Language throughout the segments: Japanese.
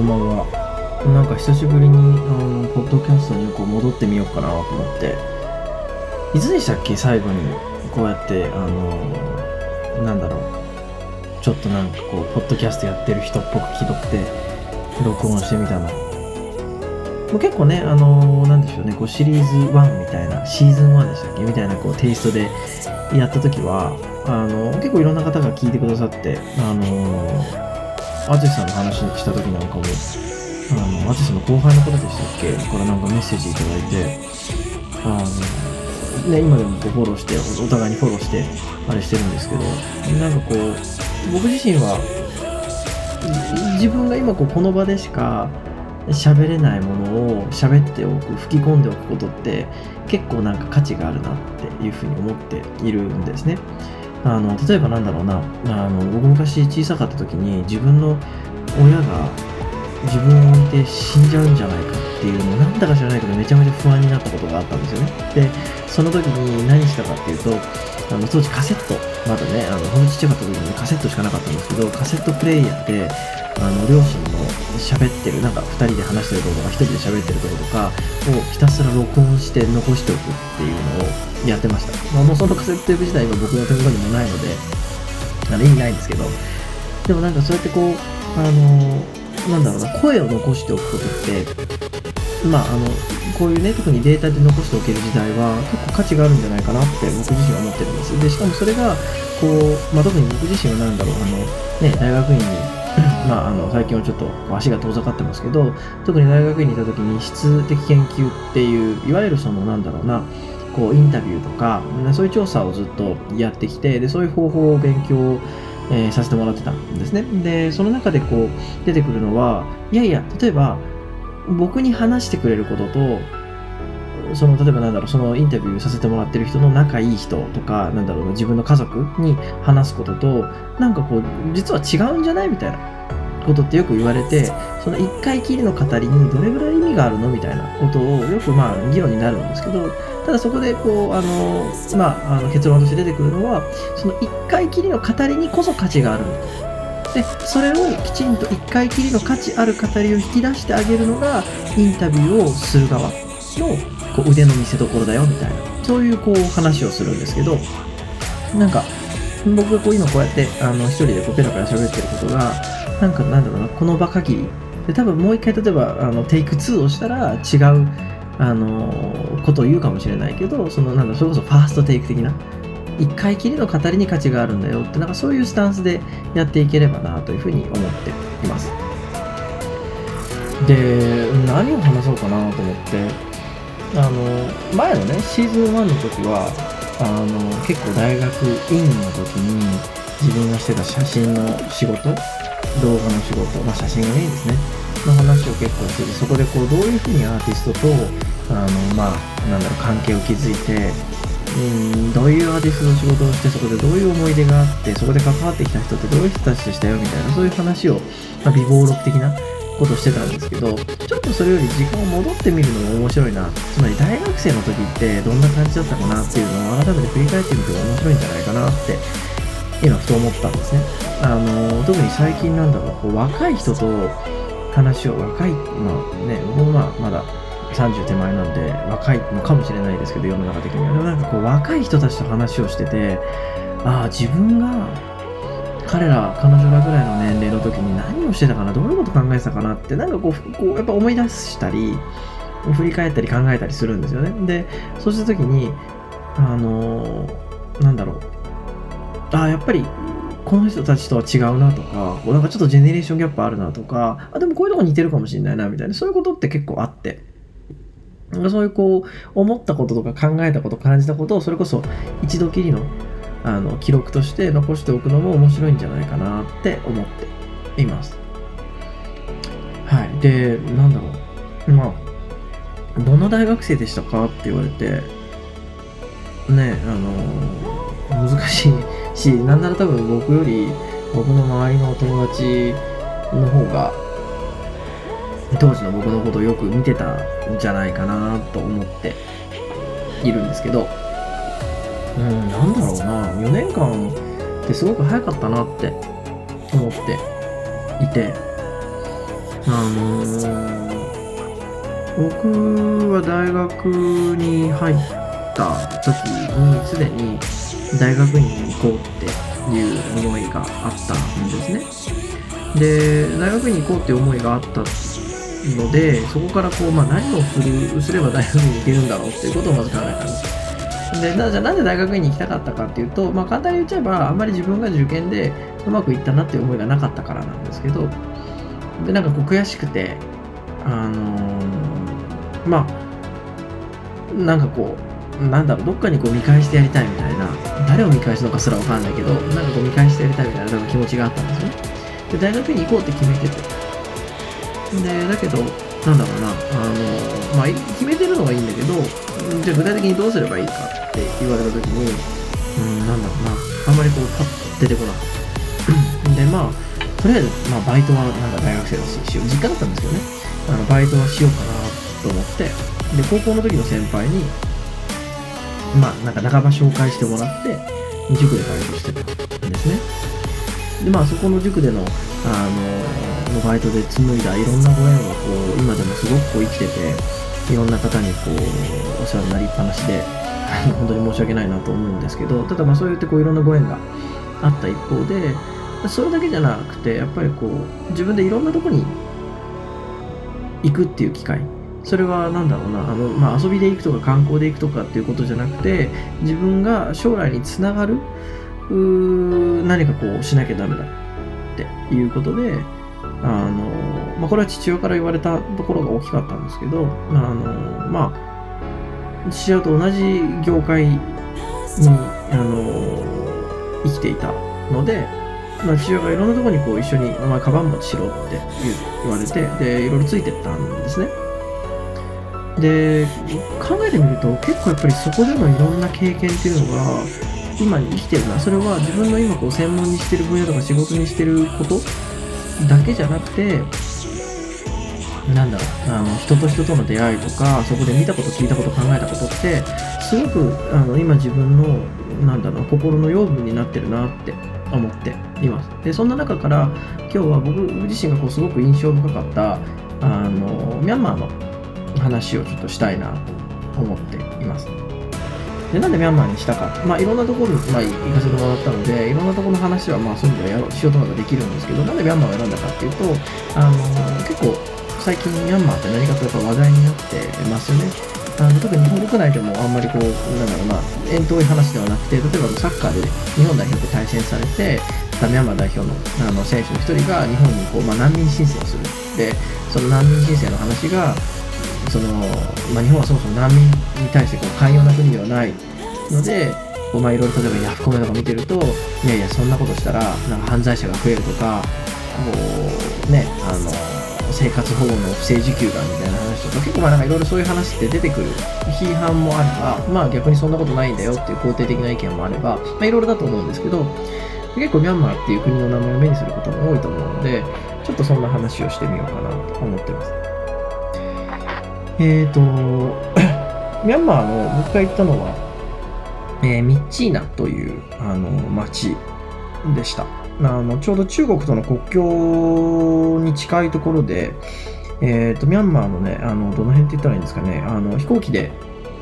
こんばんは。なんか久しぶりに、あの、ポッドキャストにこう戻ってみようかなと思って。いつでしたっけ？最後に、こうやって、あの、なんだろう。ちょっとなんかこう、ポッドキャストやってる人っぽく気取って、録音してみたの。結構ね、あのー、なんでしょうね、こうシリーズ1みたいな、シーズン1でしたっけ？みたいなこうテイストでやった時は、あの、結構いろんな方が聞いてくださって、あの淳さんの話した時なんかも、あの、淳さんの後輩の方でしたっけ？からなんかメッセージいただいて、あの、ね、今でもこうフォローして、お互いにフォローして、あれしてるんですけど、なんかこう、僕自身は、自分が今こうこの場でしか喋れないものを喋っておく、吹き込んでおくことって結構なんか価値があるなっていうふうに思っているんですね。あの例えばなんだろうな。あの僕昔小さかった時に自分の親が自分を置いて死んじゃうんじゃないかっていうのをなんだか知らないけどめちゃめちゃ不安になったことがあったんですよね。でその時に何したかっていうとあの当時カセットまだねあのほんとちっちゃかった時にカセットしかなかったんですけどカセットプレイヤーであの両親の喋ってるなんか2人で話してることとか1人で喋ってることとかをひたすら録音して残しておくっていうのをやってました、まあ、もうそのカセットテープ自体は僕の手元にもないのであの意味ないんですけど。でもなんかそうやってこうあのなんだろうな声を残しておくことってまああのこういうね特にデータで残しておける時代は結価値があるんじゃないかなって僕自身は思ってるんですでしかもそれがこう、まあ、特に僕自身は何だろうあのね大学院に まあ、あの最近はちょっと足が遠ざかってますけど特に大学院にいた時に質的研究っていういわゆるそのなんだろうなこうインタビューとかそういう調査をずっとやってきてでそういう方法を勉強えー、させてもらってたんですね。で、その中でこう出てくるのは、いやいや、例えば僕に話してくれることと、その例えばなんだろうそのインタビューさせてもらってる人の仲いい人とかなんだろう自分の家族に話すこととなんかこう実は違うんじゃないみたいなことってよく言われてその1回きりの語りにどれぐらい意味があるのみたいなことをよくまあ議論になるんですけどただそこでこうあの、まあ、あの結論として出てくるのはその1回きりの語りにこそ価値があるでそれをきちんと1回きりの価値ある語りを引き出してあげるのがインタビューをする側のこう腕の見せ所だよみたいな。そういうこう話をするんですけどなんか僕がこう今こうやってあの一人でこうペラペラ喋ってることがなんかなんだろうなこの場限り。で多分もう一回例えばあのテイク2をしたら違うあのことを言うかもしれないけどそのなんだそれこそファーストテイク的な。一回きりの語りに価値があるんだよってなんかそういうスタンスでやっていければなというふうに思っています。で何を話そうかなと思って。あの前のねシーズン1の時はあの結構大学院の時に自分がしてた写真の仕事動画の仕事、まあ、写真がメインですね。の話を結構しててそこでこうどういうふうにアーティストとあのまあなんだろう関係を築いてうんどういうアーティストの仕事をしてそこでどういう思い出があってそこで関わってきた人ってどういう人たちでしたよみたいなそういう話を、まあ、微暴録的なことしてたんですけどちょっとそれより時間を戻ってみるのも面白いな。つまり大学生の時ってどんな感じだったかなっていうのを改めて振り返ってみても面白いんじゃないかなって今ふと思ったんですね。あの特に最近なんだろうこう若い人と話を若いまあね僕もまあまだ30手前なんで若いのかもしれないですけど世の中的には。でもなんかこう若い人たちと話をしててああ自分が彼ら彼女らぐらいの年齢の時に何をしてたかなどういうこと考えてたかなってなんかこうこうやっぱ思い出したり振り返ったり考えたりするんですよね。でそうした時にあのー、なんだろう。あやっぱりこの人たちとは違うなとかなんかちょっとジェネレーションギャップあるなとかあでもこういうとこ似てるかもしれないなみたいなそういうことって結構あって。そういうこう思ったこととか考えたこと感じたことをそれこそ一度きりのあの記録として残しておくのも面白いんじゃないかなって思っています。はい。で、なんだろう。まあ、どんな大学生でしたかって言われて、ね、あの、難しいし、なんなら多分僕より僕の周りのお友達の方が、当時の僕のことをよく見てたんじゃないかなと思っているんですけど、うん、なんだろうな、4年間ってすごく早かったなって思っていて、あのー、僕は大学に入った時にすでに大学院に行こうっていう思いがあったんですね。で大学院に行こうっていう思いがあったのでそこからこう、まあ、何をするすれば大学院に行けるんだろうっていうことをまず考えたんですでなじゃあなんで大学院に行きたかったかっていうと、まあ、簡単に言っちゃえばあんまり自分が受験でうまくいったなっていう思いがなかったからなんですけどでなんかこう悔しくてあのー、まあなんかこうなんだろうどっかにこう見返してやりたいみたいな誰を見返すのかすらわかんないけどなんかこう見返してやりたいみたいな気持ちがあったんですよね。で大学院に行こうって決めてて。でだけどなんだろうなあのまあ決めてるのはいいんだけどじゃあ具体的にどうすればいいか。って言われた時にうんなんだろうなあんまりこうパッと出てこなかった。でまあとりあえず、まあ、バイトはなんか大学生だしよう実家だったんですけどね。あのバイトはしようかなと思ってで高校の時の先輩にまあなんか半ば紹介してもらって塾でバイトしてたんですね。でまあそこの塾でのあののバイトで紡いだいろんなご縁がこう今でもすごくこう生きてていろんな方にこうお世話になりっぱなしで 本当に申し訳ないなと思うんですけどただまあそうやってこういろんなご縁があった一方でそれだけじゃなくてやっぱりこう自分でいろんなとこに行くっていう機会。それは何だろうなあの、まあ、遊びで行くとか観光で行くとかっていうことじゃなくて自分が将来につながる何かこうしなきゃダメだっていうことで、あの、まあ、これは父親から言われたところが大きかったんですけど、あの、まあ、父親と同じ業界に、あの、生きていたので、まあ、父親がいろんなところにこう一緒に、まあ、カバン持ちしろって言われて、で、いろいろついてったんですね。で、考えてみると結構やっぱりそこでのいろんな経験っていうのが、今に生きてるなそれは自分の今こう専門にしてる分野とか仕事にしてることだけじゃなくてなんだろうあの人と人との出会いとかそこで見たこと聞いたこと考えたことってすごくあの今自分のなんだろう心の養分になってるなって思っています。でそんな中から今日は僕自身がこうすごく印象深かったあのミャンマーの話をちょっとしたいなと思ってで、なんでミャンマーにしたか。まあ、いろんなところに、まあ、行かせてもらったので、いろんなところの話は、まあ、そういう意味ではやろう、しようと思えばできるんですけど、なんでミャンマーを選んだかっていうと、あの結構、最近ミャンマーって何かとやっぱ話題になってますよね。あの特に日本国内でもあんまりこう、なんだろうな、遠遠い話ではなくて、例えばサッカーで日本代表と対戦されて、ミャンマー代表のあの選手の一人が日本にこう、まあ、難民申請をする。で、その難民申請の話が、その、まあ、日本はそもそも難民に対してこう寛容な国ではないので、まあ、いろいろ例えばヤフコメとか見てるといやいやそんなことしたらなんか犯罪者が増えるとかもうねあの生活保護の不正受給だみたいな話とか結構まあなんかいろいろそういう話って出てくる批判もあればまあ逆にそんなことないんだよっていう肯定的な意見もあればまあいろいろだと思うんですけど結構ミャンマーっていう国の名前を目にすることも多いと思うのでちょっとそんな話をしてみようかなと思ってます。えーと ミャンマーの僕が行ったのはえー、ミッチーナというあの町でしたあの。ちょうど中国との国境に近いところで、えーと、ミャンマーのね、あのどの辺って言ったらいいんですかね、あの飛行機で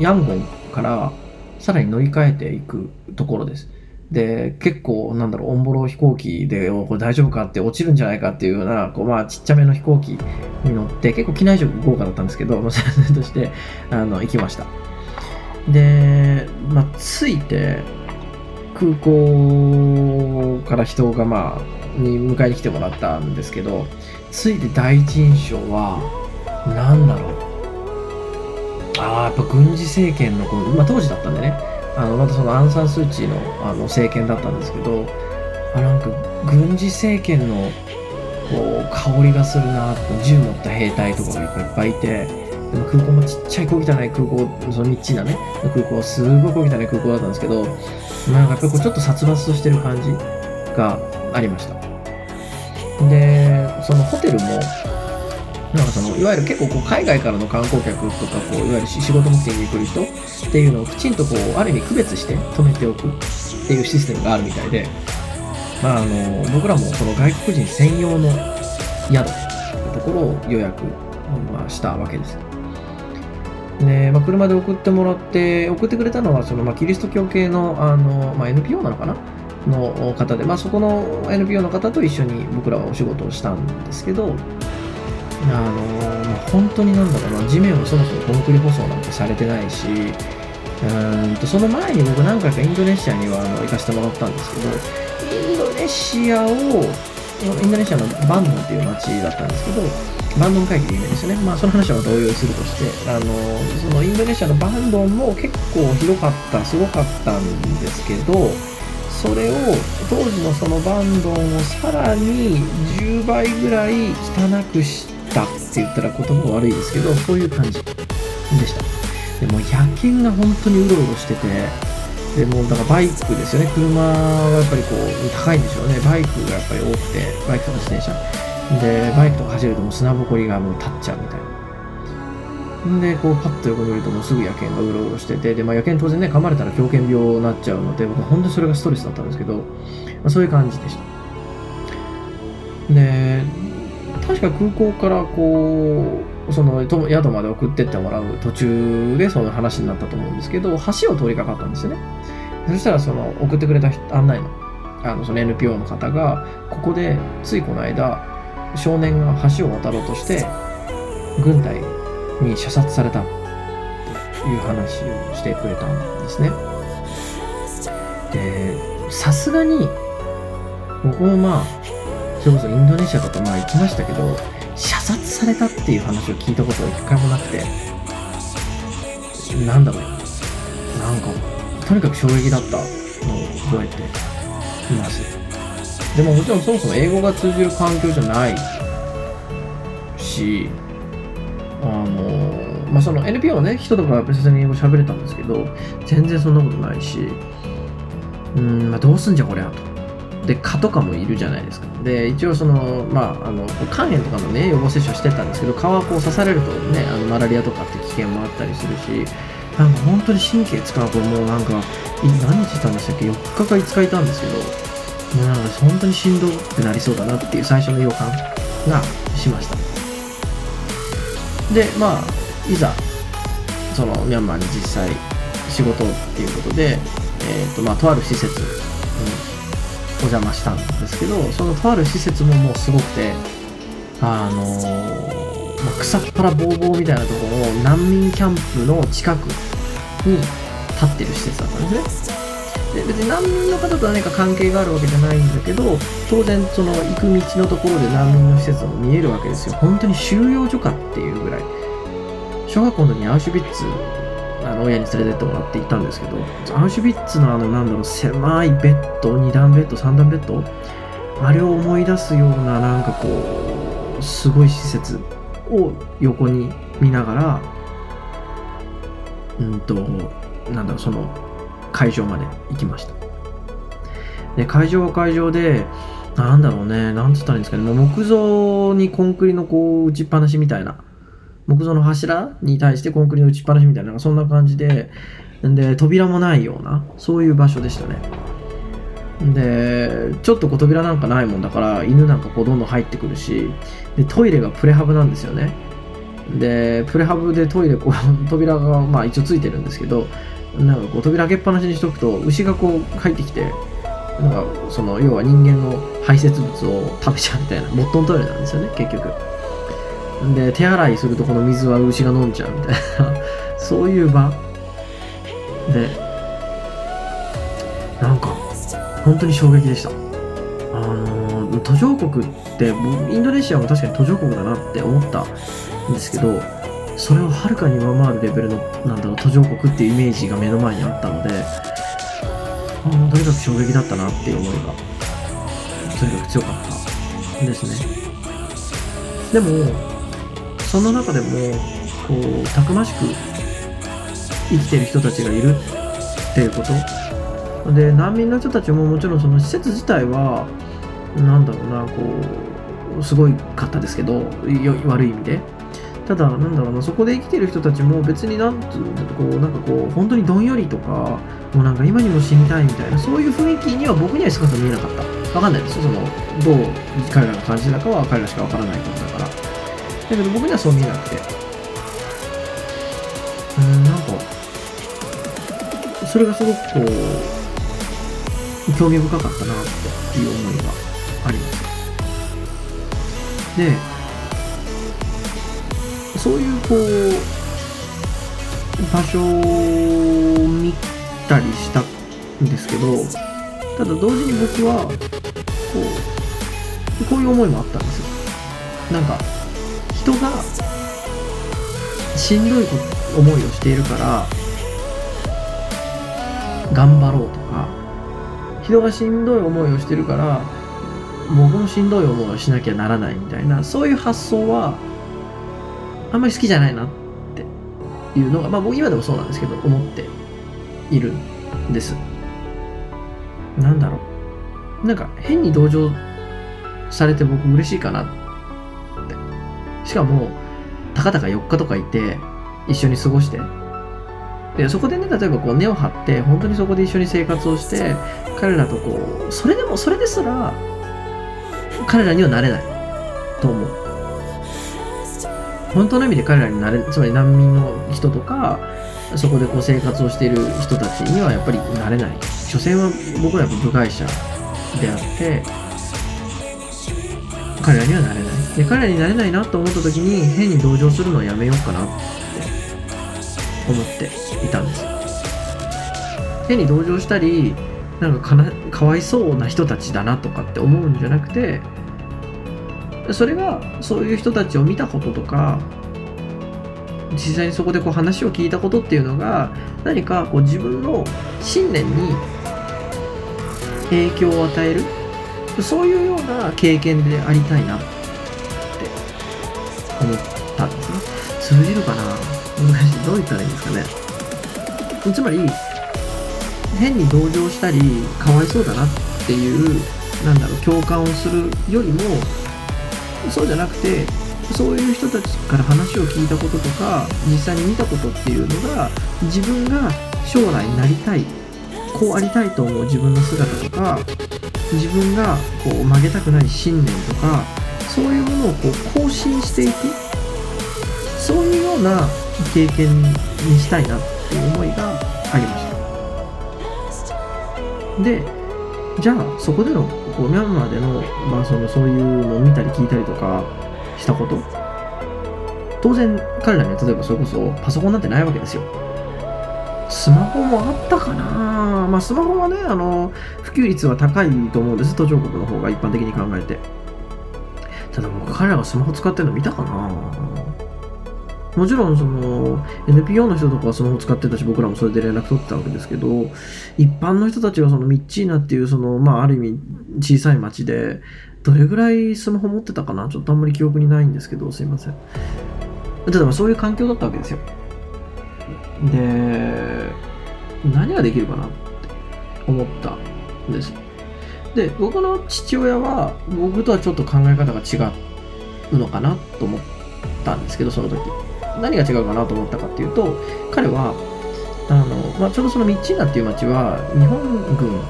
ヤンゴンからさらに乗り換えていくところです。で、結構、なんだろう、オンボロ飛行機で、これ大丈夫か？って落ちるんじゃないかっていうような、こう、まあ、ちっちゃめの飛行機に乗って、結構機内食豪華だったんですけど、それとして、あの、行きました。で、まあ、着いて、空港から人が、まあ、に迎えに来てもらったんですけど、着いて第一印象は、何だろう。ああ、やっぱ軍事政権のこの、まあ、当時だったんでね、あのまたそのアン・サン・スー・チーのあの政権だったんですけど、あなんか軍事政権のこう香りがするな銃持った兵隊とかがいっぱいいて、でも空港もちっちゃい小汚い空港、そのちなね、空港、すごい小汚い空港だったんですけど、なんかやっぱこうちょっと殺伐としてる感じがありました。で、そのホテルも、なんかそのいわゆる結構こう海外からの観光客とかこういわゆる仕事目的に来る人っていうのをきちんとこうある意味区別して止めておくっていうシステムがあるみたいで、まあ、あの僕らもその外国人専用の宿ところを予約、まあ、したわけです。で、まあ、車で送ってもらって、送ってくれたのは、その、まあ、キリスト教系の、あの、まあ、NPO なのかな？の方で、まあ、そこの NPO の方と一緒に僕らはお仕事をしたんですけど、あの、まあ、本当になんだろうな、地面はそもそもコンクリ舗装なんてされてないし、うんとその前に僕何回かインドネシアにはあの行かせてもらったんですけど、インドネシアを、インドネシアのバンドンっていう街だったんですけど、バンドン会議で有名ですよね。まあその話は同様するとして、あの、そのインドネシアのバンドンも結構広かった、すごかったんですけど、それを当時のそのバンドンをさらに10倍ぐらい汚くしてたって言ったら言葉悪いですけど、そういう感じでした。でも野犬が本当にうろうろしてて、でもだからバイクですよね、車はやっぱりこう高いんでしょうね、バイクがやっぱり多くて、バイクとか自転車。で、バイクとか走るともう砂ぼこりがもう立っちゃうみたいな。んで、こうパッと横見るともうすぐ野犬がうろうろしてて、で、まあ野犬当然ね、噛まれたら狂犬病になっちゃうので、僕本当にそれがストレスだったんですけど、まあ、そういう感じでした。で、確か空港からこう、その宿まで送ってってもらう途中でその話になったと思うんですけど、橋を通りかかったんですよね。そしたらその送ってくれた案内のあのその NPO の方が、ここでついこの間、少年が橋を渡ろうとして、軍隊に射殺されたという話をしてくれたんですね。で、さすがに、僕もまあ、それこそインドネシアとかまあ行きましたけど、射殺されたっていう話を聞いたことが一回もなくて、なんだろう。なんか、とにかく衝撃だったのを覚えています。でももちろんそもそも英語が通じる環境じゃないし、あの、まあ、その NPO のね、人とかは別に英語喋れたんですけど、全然そんなことないし、うん、まあ、どうすんじゃこりゃと。で蚊とかもいるじゃないですか。で一応そのまああの肝炎とかのね予防接種してたんですけど蚊はこう刺されるとねあのマラリアとかって危険もあったりするしなんか本当に神経使うともうなんか何日いたんでしたっけ？4日か5日いたんですけどもうなんか本当にしんどくなりそうだなっていう最初の予感がしました。でまあいざそのミャンマーに実際仕事っていうことで、えーとまあ、とある施設うんお邪魔したんですけどそのとある施設ももうすごくてあのー、まあ、草っぱらぼうぼうみたいなところを難民キャンプの近くに立ってる施設だったんですね。で別に難民の方と何か関係があるわけじゃないんだけど当然その行く道のところで難民の施設も見えるわけですよ。本当に収容所かっていうぐらい。小学校の時にアウシュビッツあの親に連れてってもらって行ったんですけどアウシュビッツのあのなんだろう狭いベッド2段ベッド3段ベッド？あれを思い出すようななんかこうすごい施設を横に見ながらうんとなんだろうその会場まで行きました。で会場は会場でなんだろうねなんつったらいいんですかねもう木造にコンクリのこう打ちっぱなしみたいな木造の柱に対してコンクリの打ちっぱなしみたいな、そんな感じで、で、扉もないような、そういう場所でしたね。で、ちょっとこう扉なんかないもんだから、犬なんかこうどんどん入ってくるし、で、トイレがプレハブなんですよね。で、プレハブでトイレ、こう、扉がまあ一応ついてるんですけど、なんかこう扉開けっぱなしにしとくと、牛がこう入ってきて、なんかその要は人間の排泄物を食べちゃうみたいな、モットントイレなんですよね、結局。で、手洗いするとこの水は牛が飲んじゃうみたいな そういう場で、なんか、本当に衝撃でした。あのー、途上国って、インドネシアも確かに途上国だなって思ったんですけど、それをはるかに上回るレベルの、なんだろう、途上国っていうイメージが目の前にあったので、あとにかく衝撃だったなっていう思いが、とにかく強かったですね。でも、その中でもこうたくましく生きてる人たちがいるっていうこと。で難民の人たちももちろんその施設自体はなんだろうなこうすごいかったですけど悪い意味で。ただなんだろうなそこで生きてる人たちも別になんつうこうなんかこう本当にどんよりとかもうなんか今にも死にたいみたいなそういう雰囲気には僕には少なく見えなかった。わかんないですよ。そのどう彼らが感じたかは彼らしかわからないことだから。だけど僕にはそう見えなくて。うんなんかそれがすごくこう興味深かったなっていう思いがあります。でそういうこう場所を見たりしたんですけどただ同時に僕はこうこういう思いもあったんですよ。なんか人がしんどい思いをしているから頑張ろうとか人がしんどい思いをしてるから僕もしんどい思いをしなきゃならないみたいなそういう発想はあんまり好きじゃないなっていうのがまあ僕今でもそうなんですけど思っているんです。なんだろう。なんか変に同情されて僕嬉しいかなってしかもたかたか4日とかいて一緒に過ごして。でそこでね例えばこう根を張って本当にそこで一緒に生活をして彼らとこうそれでもそれですら彼らにはなれない。と思う。本当の意味で彼らになれつまり難民の人とかそこでこう生活をしている人たちにはやっぱりなれない。所詮は僕らやっぱ部外者であって彼らにはなれない。で彼になれないなと思った時に変に同情するのはやめようかなって思っていたんです。変に同情したりなんかかなかわいそうな人たちだなとかって思うんじゃなくてそれがそういう人たちを見たこととか実際にそこでこう話を聞いたことっていうのが何かこう自分の信念に影響を与えるそういうような経験でありたいな。思ったんですね。通じるかな？難しい。どう言ったらいいんですかね。つまり変に同情したりかわいそうだなっていうなんだろう共感をするよりもそうじゃなくてそういう人たちから話を聞いたこととか実際に見たことっていうのが自分が将来なりたいこうありたいと思う自分の姿とか自分がこう曲げたくない信念とかそういうものをこう更新していく。そういうような経験にしたいなっていう思いがありました。でじゃあそこでのこうミャンマーでの,、まあそのそういうのを見たり聞いたりとかしたこと。当然彼らには例えばそれこそパソコンなんてないわけですよ。スマホもあったかな。まあスマホはねあの普及率は高いと思うんです途上国の方が一般的に考えて。彼らがスマホ使ってるの見たかな？もちろんその NPO の人とかはスマホ使ってたし僕らもそれで連絡取ってたわけですけど一般の人たちがそのミッチーナっていうそのまあある意味小さい町でどれぐらいスマホ持ってたかな？ちょっとあんまり記憶にないんですけどすいません。例えばそういう環境だったわけですよ。で何ができるかなって思ったんです。で僕の父親は僕とはちょっと考え方が違うのかなと思ったんですけどその時。何が違うかなと思ったかっていうと彼はあの、まあ、ちょうどそのミッチーナっていう町は日本軍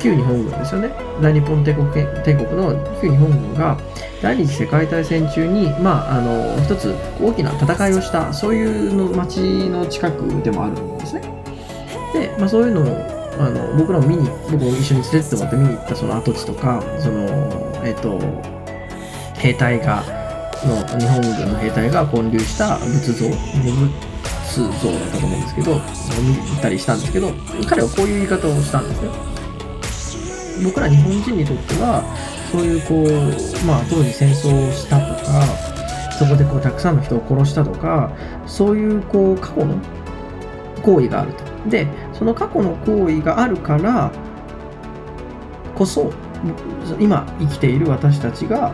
旧日本軍ですよね。大日本帝国帝国の旧日本軍が第二次世界大戦中に、まあ、あの一つ大きな戦いをしたそういうの町の近くでもあるんですね。で、まあ、そういうのをあの僕らも見に僕も一緒に連れてってもらって見に行ったその跡地とかそのえっ、と兵隊がの日本軍の兵隊が建立した仏像仏像だったと思うんですけど見たりしたんですけど彼はこういう言い方をしたんですね僕ら日本人にとってはそういうこうまあ当時戦争をしたとかそこでこうたくさんの人を殺したとかそういうこう過去の行為があると。でその過去の行為があるからこそ今生きている私たちが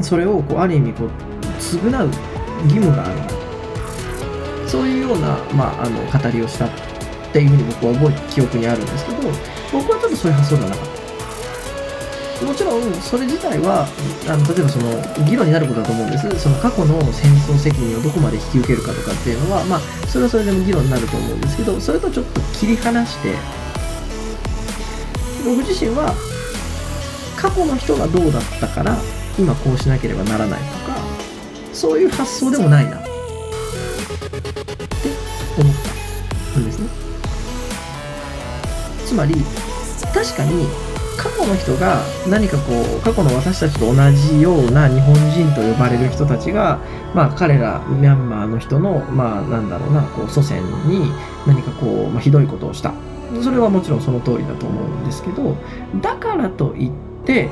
それをこうある意味こう償う義務がある。そういうような、まあ、あの語りをしたっていうふうに僕は覚え記憶にあるんですけど僕はちょっとそういう発想ではなかったもちろんそれ自体はあの例えばその議論になることだと思うんです。その過去の戦争責任をどこまで引き受けるかとかっていうのはまあそれはそれでも議論になると思うんですけどそれとちょっと切り離して僕自身は過去の人がどうだったから今こうしなければならないとかそういう発想でもないな。って思ったんですね。つまり確かに過去の人が何かこう過去の私たちと同じような日本人と呼ばれる人たちがまあ彼らミャンマーの人のまあなんだろうなこう祖先に何かこう、まあ、ひどいことをした。それはもちろんその通りだと思うんですけどだからといって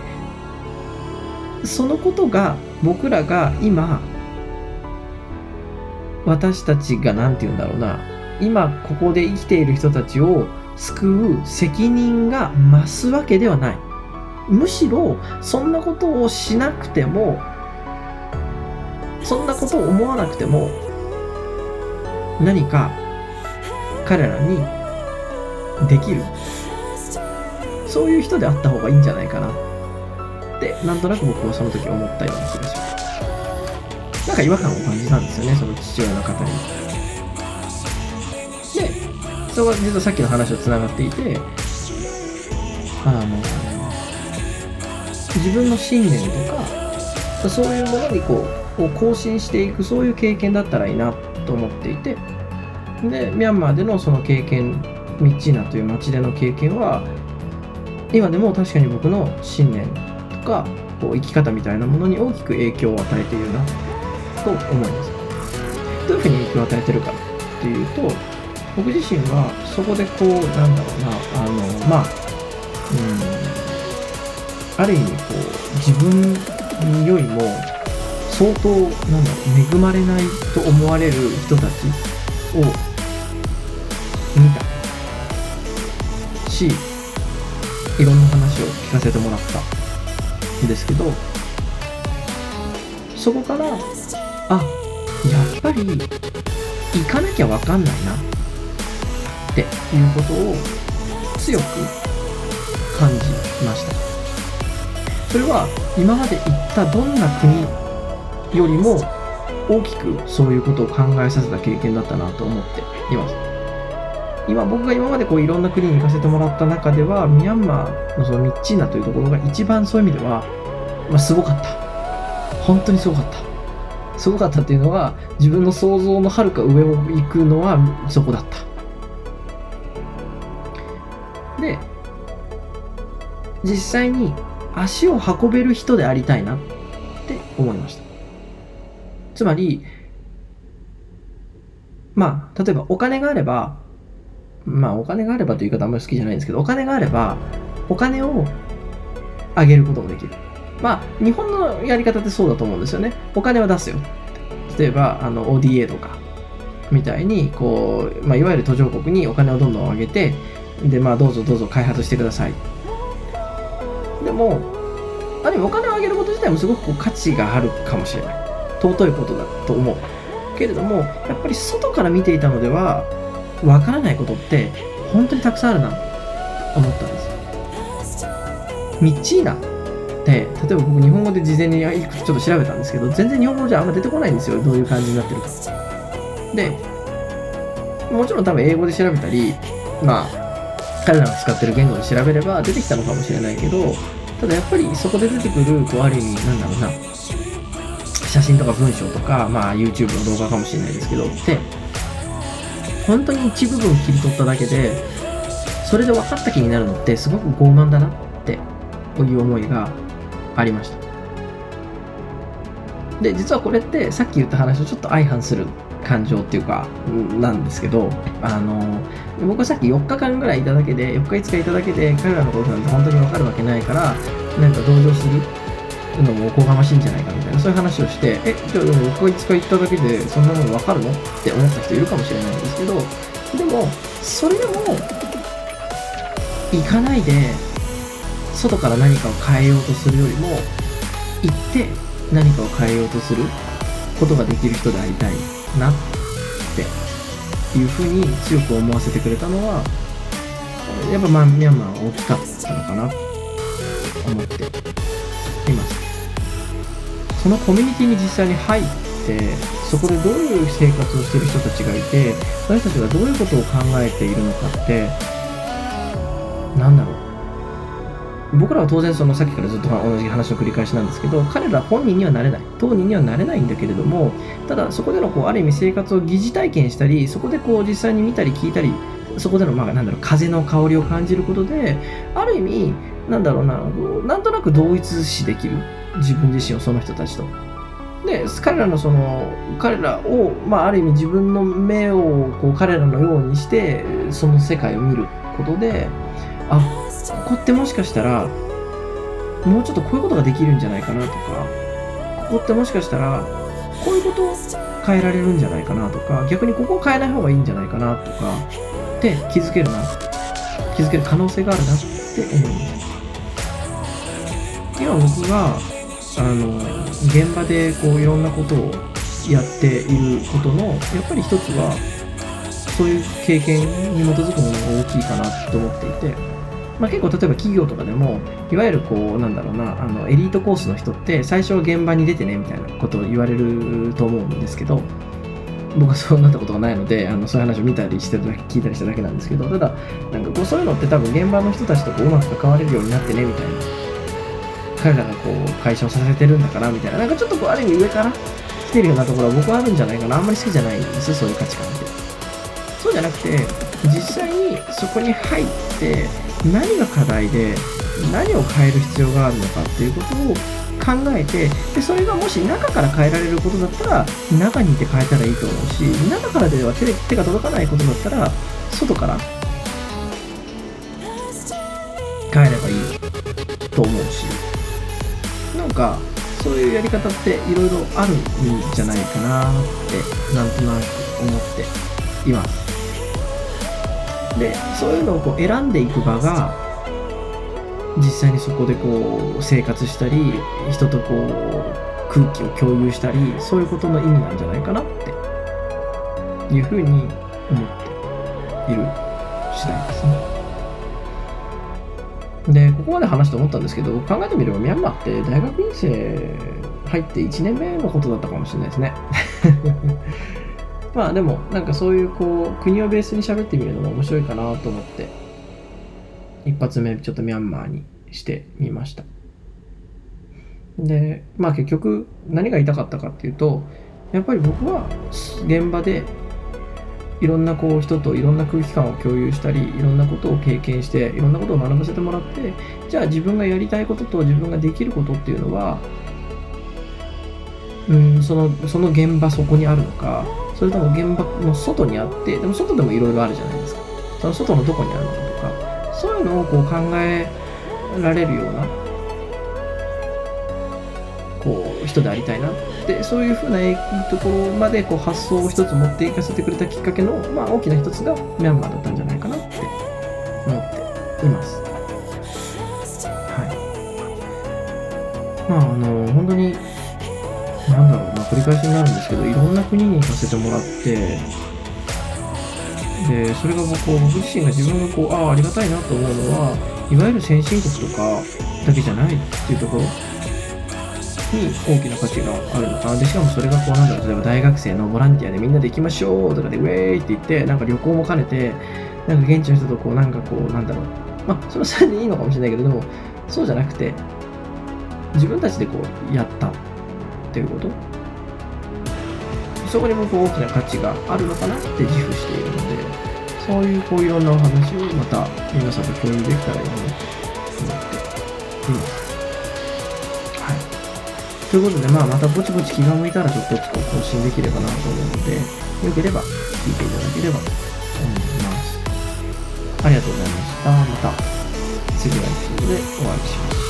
そのことが僕らが今私たちが何て言うんだろうな。今ここで生きている人たちを救う責任が増すわけではない。むしろそんなことをしなくてもそんなことを思わなくても何か彼らにできる。そういう人であった方がいいんじゃないかな。ってなんとなく僕はその時思ったような気がします。なんか違和感を感じたんですよねその父親の方に。でそれが実はさっきの話とつながっていてあの自分の信念とかそういうものにこう更新していくそういう経験だったらいいなと思っていてでミャンマーでのその経験ミッチーナという町での経験は今でも確かに僕の信念かこう生き方みたいなものに大きく影響を与えているなと思います。どういうふうに影響を与えてるかっていうと僕自身はそこでこうなんだろうなあのまあうんある意味こう自分よりも相当なんだろう恵まれないと思われる人たちを見たしいろんな話を聞かせてもらった。ですけどそこからあやっぱり行かなきゃ分かんないなっていうことを強く感じました。それは今まで行ったどんな国よりも大きくそういうことを考えさせた経験だったなと思っています。今僕が今までこういろんな国に行かせてもらった中ではミャンマーのそのミッチーナというところが一番そういう意味では、まあ、すごかった。本当にすごかった。すごかったっていうのは自分の想像のはるか上を行くのはそこだった。で実際に足を運べる人でありたいなって思いました。つまりまあ例えばお金があればまあお金があればという言い方あんまり好きじゃないんですけど、お金があれば、お金をあげることもできる。まあ、日本のやり方ってそうだと思うんですよね。お金は出すよ。例えば、あの、ODA とか、みたいに、こう、まあ、いわゆる途上国にお金をどんどん上げて、で、まあ、どうぞどうぞ開発してください。でも、あるお金をあげること自体もすごくこう価値があるかもしれない。尊いことだと思う。けれども、やっぱり外から見ていたのでは、わからないことって本当にたくさんあるな。と思ったんですよ。ミッチーナ。って例えば僕日本語で事前にいくつちょっと調べたんですけど全然日本語じゃあんま出てこないんですよ。どういう感じになってるか。でもちろん多分英語で調べたりまあ彼らが使ってる言語で調べれば出てきたのかもしれないけどただやっぱりそこで出てくるこうある意味なんだろうな。写真とか文章とか、まあ、YouTube の動画かもしれないですけど。って本当に一部分切り取っただけでそれで分かった気になるのってすごく傲慢だなってこういう思いがありました。で実はこれってさっき言った話とちょっと相反する感情っていうかなんですけどあの僕はさっき4日間ぐらいいただけで4日5日いただけで彼らのことなんて本当に分かるわけないからなんか同情するのもおこがましいんじゃないかみたいなそういう話をしてえじゃあでも僕が5日行っただけでそんなもの分かるの？って思った人いるかもしれないんですけどでもそれでも行かないで外から何かを変えようとするよりも行って何かを変えようとすることができる人でありたいなっていうふうに強く思わせてくれたのはやっぱまあミャンマーは大きかったのかなと思って。そのコミュニティに実際に入ってそこでどういう生活をしてる人たちがいて私たちがどういうことを考えているのかってなんだろう。僕らは当然そのさっきからずっと同じ話の繰り返しなんですけど彼ら本人にはなれない。当人にはなれないんだけれどもただそこでのこうある意味生活を疑似体験したりそこでこう実際に見たり聞いたりそこでのまあなんだろう風の香りを感じることである意味なんだろうななんとなく同一視できる。自分自身をその人たちと。で彼らのその彼らを、まあ、ある意味自分の目をこう彼らのようにしてその世界を見ることであここってもしかしたらもうちょっとこういうことができるんじゃないかなとかここってもしかしたらこういうことを変えられるんじゃないかなとか逆にここを変えない方がいいんじゃないかなとかって気づけるな気づける可能性があるなって思います今僕があの現場でこういろんなことをやっていることのやっぱり一つはそういう経験に基づくものが大きいかなと思っていて、まあ、結構例えば企業とかでもいわゆるこうなんだろうなあのエリートコースの人って最初は現場に出てねみたいなことを言われると思うんですけど僕はそうなったことがないのであのそういう話を見たりしてるだけ聞いたりしただけなんですけどただなんかこうそういうのって多分現場の人たちとこううまく関われるようになってねみたいな彼らがこう解消させてるんだからみたいな。なんかちょっとこうある意味上から来てるようなところは僕はあるんじゃないかな。あんまり好きじゃないんですそういう価値観って。そうじゃなくて実際にそこに入って何が課題で何を変える必要があるのかっていうことを考えてでそれがもし中から変えられることだったら中にいて変えたらいいと思うし中からでは手手が届かないことだったら外から変えればいいと思うし。なんかそういうやり方っていろいろあるんじゃないかなってなんとなく思っていますでそういうのをこう選んでいく場が実際にそこでこう生活したり人とこう空気を共有したりそういうことの意味なんじゃないかなっていうふうに思っている次第ですね。で、ここまで話して思ったんですけど、考えてみればミャンマーって大学院生入って1年目のことだったかもしれないですね。まあでも、なんかそういうこう、国をベースに喋ってみるのも面白いかなと思って、一発目ちょっとミャンマーにしてみました。で、まあ結局何が言いたかったかっていうと、やっぱり僕は現場でいろんなこう人といろんな空気感を共有したりいろんなことを経験していろんなことを学ばせてもらってじゃあ自分がやりたいことと自分ができることっていうのはうんそのその現場そこにあるのかそれとも現場の外にあってでも外でもいろいろあるじゃないですか。その外のどこにあるのかとかそういうのをこう考えられるような人でありたいなってそういうふうなところまでこう発想を一つ持っていかせてくれたきっかけの、まあ、大きな一つがミャンマーだったんじゃないかなって思っています。はい。まああの本当になんだろう、まあ、繰り返しになるんですけどいろんな国に行かせてもらってでそれが僕僕自身が自分がこうああありがたいなと思うのはいわゆる先進国とかだけじゃないっていうところ大きな価値があるのかな。で、しかもそれがこうなんだろう、例えば大学生のボランティアでみんなで行きましょうとかでウェーイって言って、なんか旅行も兼ねて、なんか現地の人とこうなんかこうなんだろう。まあ、それはそれでいいのかもしれないけれども、そうじゃなくて、自分たちでこうやったっていうことそこに僕大きな価値があるのかなって自負しているので、そういうこういろんなお話をまた皆さんと共有できたらいいなと思っています。ということで、まあ、またぼちぼち気が向いたらちょっとずつ更新できればなと思うので、よければ聞いていただければと思います。ありがとうございました。また次のエピソードでお会いしましょう。